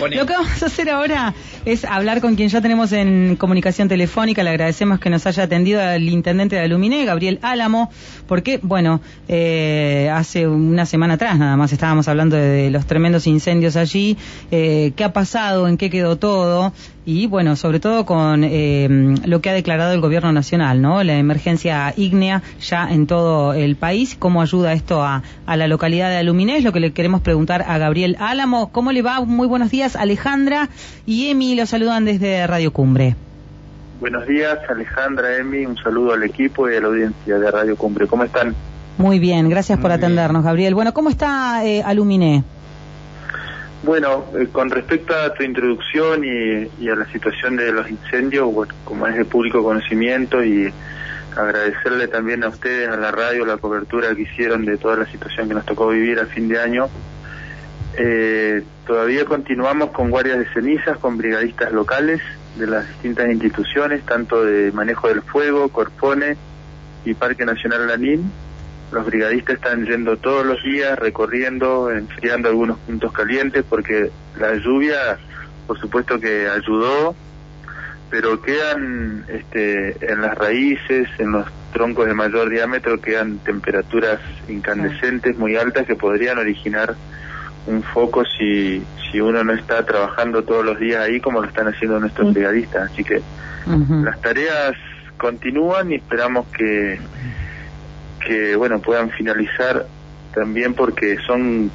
Lo que vamos a hacer ahora es hablar con quien ya tenemos en comunicación telefónica. Le agradecemos que nos haya atendido al intendente de Aluminé, Gabriel Álamo, porque, bueno, eh, hace una semana atrás nada más estábamos hablando de, los tremendos incendios allí. Eh, ¿Qué ha pasado? ¿En qué quedó todo? Y bueno, sobre todo con eh, lo que ha declarado el gobierno nacional, ¿no? La emergencia ígnea ya en todo el país. ¿Cómo ayuda esto a, la localidad de Aluminés? Lo que le queremos preguntar a Gabriel Álamo. ¿Cómo le va? Muy buenos días, Alejandra y Emi. Los saludan desde Radio Cumbre. Buenos días, Alejandra, Emi. Un saludo al equipo y a la audiencia de Radio Cumbre. ¿Cómo están? Muy bien, gracias por atendernos, Gabriel. Bueno, ¿cómo está eh, Aluminé? Bueno, eh, con respecto a tu introducción y, a la situación de los incendios, como es de público conocimiento y agradecerle también a ustedes, a la radio, la cobertura que hicieron de toda la situación que nos tocó vivir a fin de año. Eh, todavía continuamos con guardias de cenizas, con brigadistas locales de las distintas instituciones, tanto de manejo del fuego, Corpone y Parque Nacional Lanín los brigadistas están yendo todos los días, recorriendo, enfriando algunos puntos calientes, porque la lluvia, por supuesto que ayudó, pero quedan este, en las raíces, en los troncos de mayor diámetro, quedan temperaturas incandescentes muy altas que podrían originar un foco si, si uno no está trabajando todos los días ahí como lo están haciendo nuestros brigadistas. Así que las tareas continúan y esperamos que que bueno puedan finalizar también porque son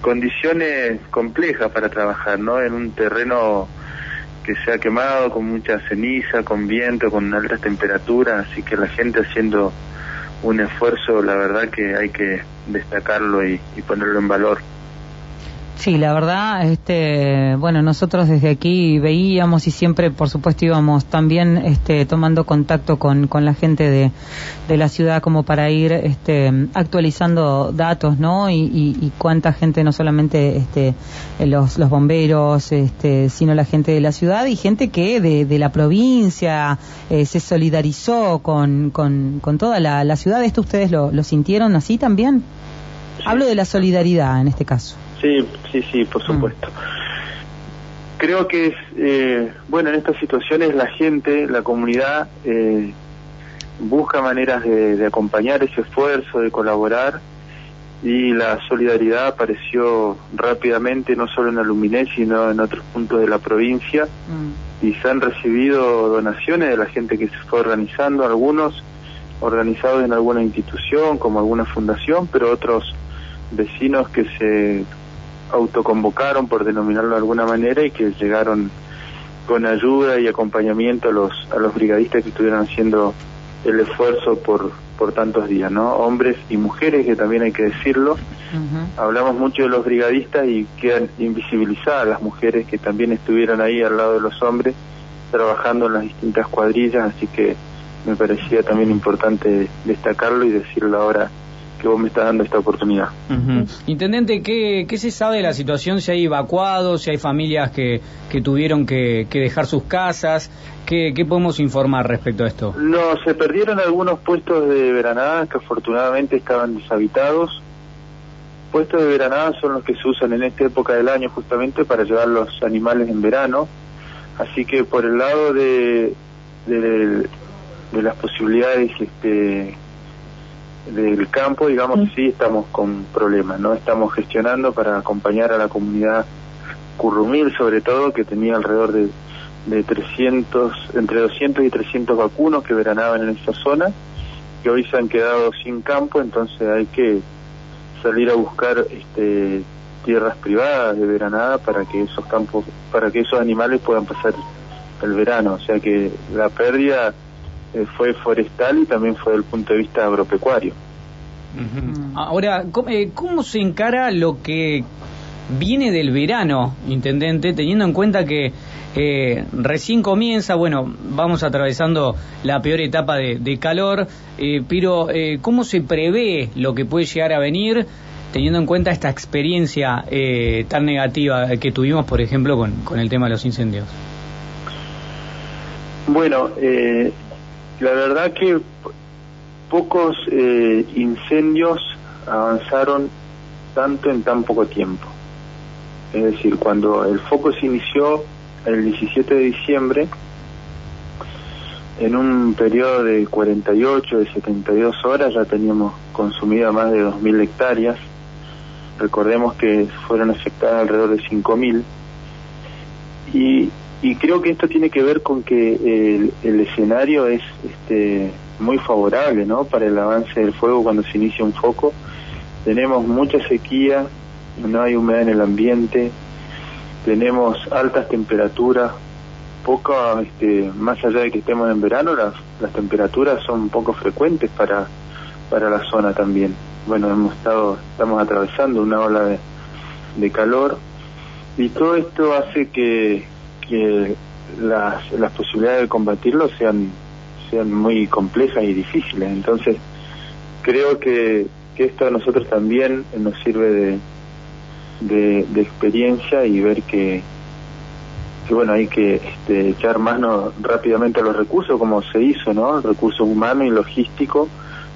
condiciones complejas para trabajar, ¿no? En un terreno que se ha quemado con mucha ceniza, con viento, con altas temperaturas, así que la gente haciendo un esfuerzo, la verdad que hay que destacarlo y ponerlo en valor. Sí, la verdad, este, bueno, nosotros desde aquí veíamos y siempre, por supuesto, íbamos también este, tomando contacto con, con la gente de, de la ciudad como para ir este, actualizando datos, ¿no? Y, cuánta gente, no solamente este, los, los bomberos, este, sino la gente de la ciudad y gente que de, de la provincia eh, se solidarizó con, con, con toda la, la ciudad. ¿Esto ustedes lo, lo sintieron así también? Hablo de la solidaridad en este caso. Sí, sí, sí, por mm. supuesto. Creo que es, eh, bueno, en estas situaciones la gente, la comunidad, eh, busca maneras de, acompañar ese esfuerzo, de colaborar, y la solidaridad apareció rápidamente, no solo en Aluminé, sino en otros puntos de la provincia, mm. y se han recibido donaciones de la gente que se fue organizando, algunos organizados en alguna institución, como alguna fundación, pero otros vecinos que se autoconvocaron, por denominarlo de alguna manera, y que llegaron con ayuda y acompañamiento a los, a los brigadistas que estuvieron haciendo el esfuerzo por, por tantos días, ¿no? Hombres y mujeres, que también hay que decirlo. Hablamos mucho de los brigadistas y quedan invisibilizadas las mujeres que también estuvieron ahí al lado de los hombres, trabajando en las distintas cuadrillas, así que me parecía también importante destacarlo y decirlo ahora que vos me estás dando esta oportunidad. Intendente, ¿qué, ¿qué, se sabe de la situación? Si hay evacuados, si hay familias que, que tuvieron que, dejar sus casas, ¿Qué, ¿qué, podemos informar respecto a esto? No, se perdieron algunos puestos de veranada que afortunadamente estaban deshabitados. Puestos de veranada son los que se usan en esta época del año justamente para llevar los animales en verano. Así que por el lado de, de, de las posibilidades este, del campo, digamos, mm. sí estamos con problemas, ¿no? Estamos gestionando para acompañar a la comunidad currumil, sobre todo, que tenía alrededor de, de 300, entre 200 y 300 vacunos que veranaban en esa zona, que hoy se han quedado sin campo, entonces hay que salir a buscar este, tierras privadas de veranada para que esos campos, para que esos animales puedan pasar el verano, o sea que la pérdida fue forestal y también fue desde el punto de vista agropecuario. Ahora, eh, ¿cómo, se encara lo que viene del verano, intendente, teniendo en cuenta que eh, recién comienza, bueno, vamos atravesando la peor etapa de, calor, pero ¿cómo se prevé lo que puede llegar a venir? teniendo en cuenta esta experiencia tan negativa que tuvimos, por ejemplo, con, con el tema de los incendios? Bueno, eh, la verdad que pocos eh, incendios avanzaron tanto en tan poco tiempo. Es decir, cuando el foco se inició el 17 de diciembre, en un periodo de 48, de 72 horas ya teníamos consumido más de 2.000 hectáreas. Recordemos que fueron afectadas alrededor de 5.000. Y, y creo que esto tiene que ver con que el, escenario es este, muy favorable ¿no? para el avance del fuego cuando se inicia un foco. Tenemos mucha sequía, no hay humedad en el ambiente, tenemos altas temperaturas, poco, este, más allá de que estemos en verano, las, las temperaturas son poco frecuentes para, para la zona también. Bueno, hemos estado, estamos atravesando una ola de calor y todo esto hace que, que las, las posibilidades de combatirlo sean, sean muy complejas y difíciles. Entonces, creo que, que esto a nosotros también nos sirve de, de, experiencia y ver que, que bueno, hay que este, echar mano rápidamente a los recursos, como se hizo, ¿no? Recursos humanos y logísticos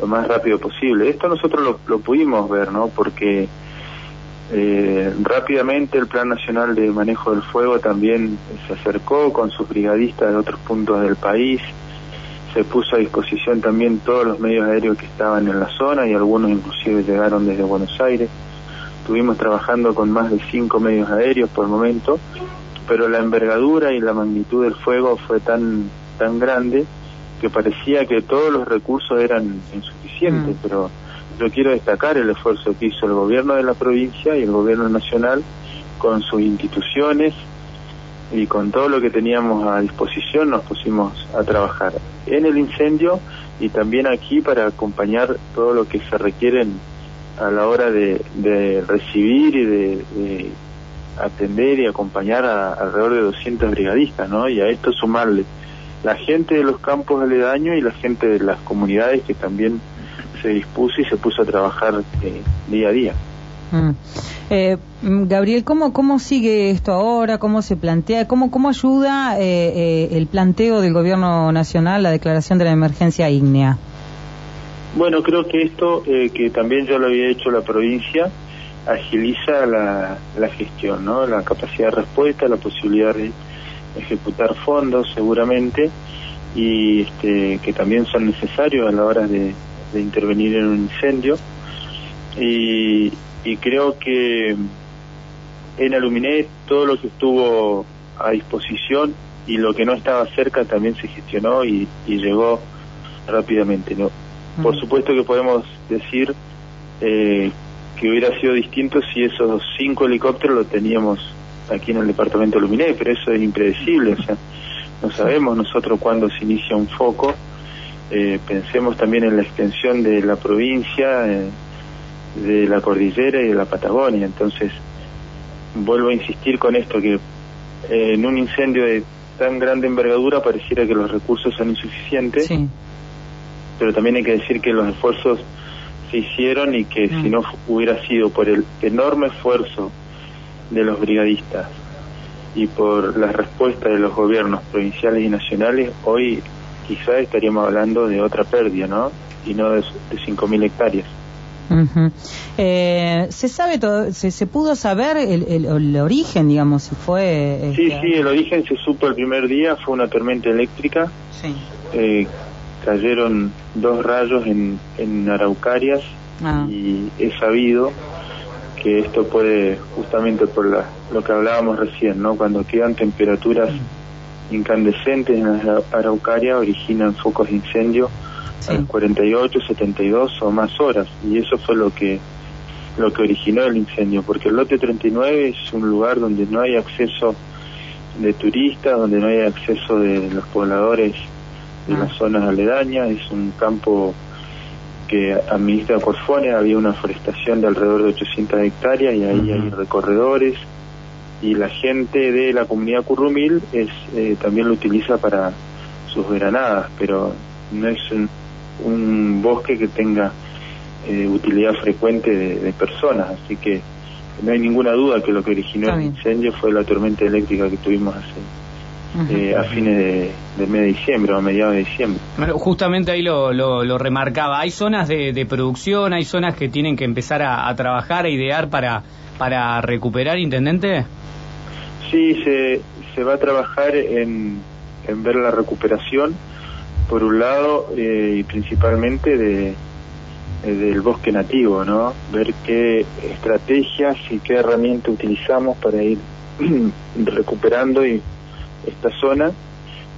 lo más rápido posible. Esto nosotros lo, pudimos ver, ¿no? Porque eh, rápidamente el Plan Nacional de Manejo del Fuego también se acercó con sus brigadistas de otros puntos del país, se puso a disposición también todos los medios aéreos que estaban en la zona y algunos inclusive llegaron desde Buenos Aires. Estuvimos trabajando con más de cinco medios aéreos por el momento pero la envergadura y la magnitud del fuego fue tan tan grande que parecía que todos los recursos eran insuficientes, mm. pero yo quiero destacar el esfuerzo que hizo el gobierno de la provincia y el gobierno nacional con sus instituciones y con todo lo que teníamos a disposición nos pusimos a trabajar en el incendio y también aquí para acompañar todo lo que se requiere a la hora de, recibir y de atender y acompañar a, alrededor de 200 brigadistas, ¿no? Y a esto sumarle la gente de los campos aledaños y la gente de las comunidades que también se dispuso y se puso a trabajar eh, día a día. Mm. Eh, Gabriel, ¿cómo, ¿cómo sigue esto ahora? ¿Cómo se plantea? ¿Cómo, cómo ayuda eh, el planteo del Gobierno Nacional, la declaración de la emergencia ígnea? Bueno, creo que esto, que también yo lo había hecho la provincia, agiliza la, la gestión, ¿no? La capacidad de respuesta, la posibilidad de ejecutar fondos seguramente y este, que también son necesarios a la hora de, intervenir en un incendio. Y, y, creo que en Aluminé todo lo que estuvo a disposición y lo que no estaba cerca también se gestionó y, y llegó rápidamente. ¿no? Por supuesto que podemos decir eh, que hubiera sido distinto si esos cinco helicópteros lo teníamos aquí en el departamento de Luminé, pero eso es impredecible, o sea, no sabemos nosotros cuándo se inicia un foco, eh, pensemos también en la extensión de la provincia, eh, de la cordillera y de la Patagonia, entonces vuelvo a insistir con esto, que eh, en un incendio de tan grande envergadura pareciera que los recursos son insuficientes, pero también hay que decir que los esfuerzos hicieron y que si mm. no hubiera sido por el enorme esfuerzo de los brigadistas y por la respuesta de los gobiernos provinciales y nacionales, hoy quizá estaríamos hablando de otra pérdida, ¿no? Y no de, de 5.000 hectáreas. eh, ¿Se sabe todo, se, pudo saber el, el, origen, digamos, si fue... Sí, este, sí, el origen se supo el primer día, fue una tormenta eléctrica. Sí. Eh, cayeron dos rayos en, en Araucarias ah. y he sabido que esto puede, justamente por la, lo que hablábamos recién, ¿no? cuando quedan temperaturas incandescentes en la Araucaria, originan focos de incendio a 48, 72 o más horas, y eso fue lo que lo que originó el incendio, porque el lote 39 es un lugar donde no hay acceso de turistas, donde no hay acceso de los pobladores de las zonas aledañas, es un campo que administra Corfone, había una forestación de alrededor de 800 hectáreas y ahí hay recorredores y la gente de la comunidad Currumil es, eh, también lo utiliza para sus veranadas, pero no es un, bosque que tenga eh, utilidad frecuente de, personas, así que no hay ninguna duda que lo que originó el incendio fue la tormenta eléctrica que tuvimos hace eh, a fines de, de, mes de diciembre o a mediados de diciembre. Bueno, justamente ahí lo, lo, remarcaba. Hay zonas de, producción, hay zonas que tienen que empezar a, trabajar, a idear para, para recuperar, intendente? Sí, se, se va a trabajar en, en ver la recuperación, por un lado, eh, y principalmente de, eh, del bosque nativo, ¿no? Ver qué estrategias y qué herramientas utilizamos para ir recuperando y esta zona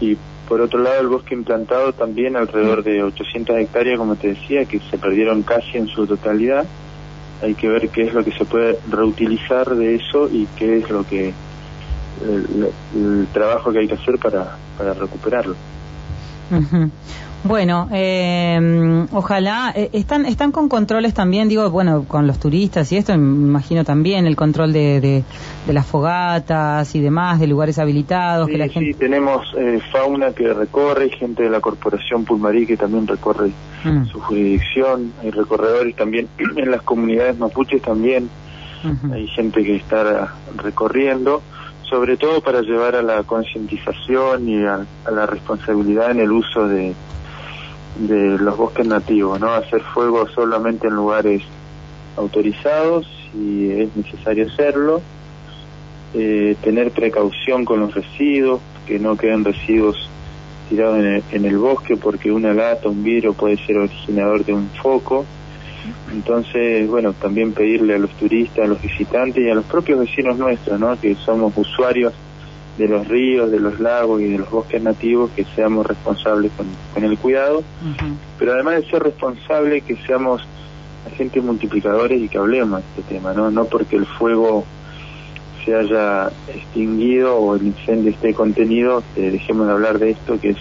y por otro lado el bosque implantado también alrededor de 800 hectáreas como te decía que se perdieron casi en su totalidad hay que ver qué es lo que se puede reutilizar de eso y qué es lo que el, trabajo que hay que hacer para, para recuperarlo bueno, eh, ojalá eh, están están con controles también, digo, bueno, con los turistas y esto, me imagino también el control de, de, las fogatas y demás, de lugares habilitados. Sí, que la gente... sí tenemos eh, fauna que recorre, gente de la Corporación Pulmarí que también recorre mm. su jurisdicción, hay recorredores también en las comunidades mapuches también, hay gente que está recorriendo sobre todo para llevar a la concientización y a, la responsabilidad en el uso de, de los bosques nativos, ¿no? Hacer fuego solamente en lugares autorizados si es necesario hacerlo, eh, tener precaución con los residuos, que no queden residuos tirados en el, en el, bosque porque una lata, un vidrio puede ser originador de un foco. Entonces, bueno, también pedirle a los turistas, a los visitantes y a los propios vecinos nuestros, ¿no? Que somos usuarios de los ríos, de los lagos y de los bosques nativos, que seamos responsables con, el cuidado, pero además de ser responsables, que seamos agentes multiplicadores y que hablemos de este tema, ¿no? No porque el fuego se haya extinguido o el incendio esté contenido, que dejemos de hablar de esto, que es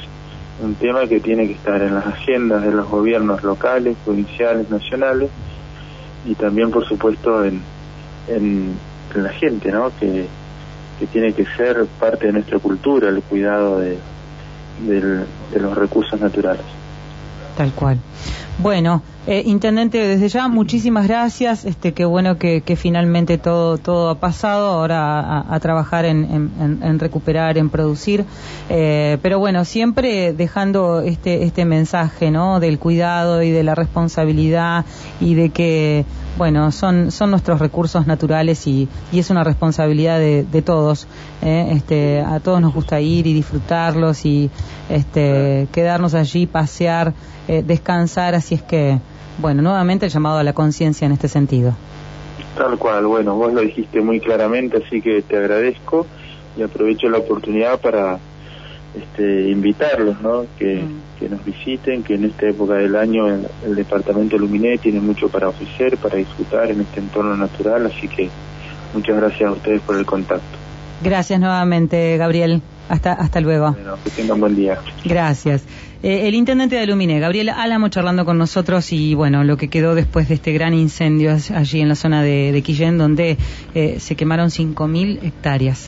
un tema que tiene que estar en las agendas de los gobiernos locales, provinciales, nacionales, y también, por supuesto, en, en, la gente, ¿no? Que, que tiene que ser parte de nuestra cultura, el cuidado de, de los recursos naturales. Tal cual. Bueno, eh, intendente, desde ya muchísimas gracias. Este, qué bueno que, finalmente todo todo ha pasado. Ahora a, trabajar en, en, recuperar, en producir. Eh, pero bueno, siempre dejando este este mensaje, ¿no? Del cuidado y de la responsabilidad y de que bueno, son, son nuestros recursos naturales y, y es una responsabilidad de, de todos. ¿eh? Este, a todos nos gusta ir y disfrutarlos y este, quedarnos allí, pasear, eh, descansar, así es que, bueno, nuevamente el llamado a la conciencia en este sentido. Tal cual, bueno, vos lo dijiste muy claramente, así que te agradezco y aprovecho la oportunidad para este, invitarlos, ¿no? Que, mm. que, nos visiten, que en esta época del año el, departamento Luminé tiene mucho para ofrecer, para disfrutar en este entorno natural, así que muchas gracias a ustedes por el contacto. Gracias nuevamente, Gabriel. Hasta, hasta luego. Bueno, que tengan buen día. Gracias. Eh, el intendente de Luminé, Gabriel Álamo, charlando con nosotros y bueno, lo que quedó después de este gran incendio allí en la zona de, de Quillén, donde eh, se quemaron 5.000 hectáreas.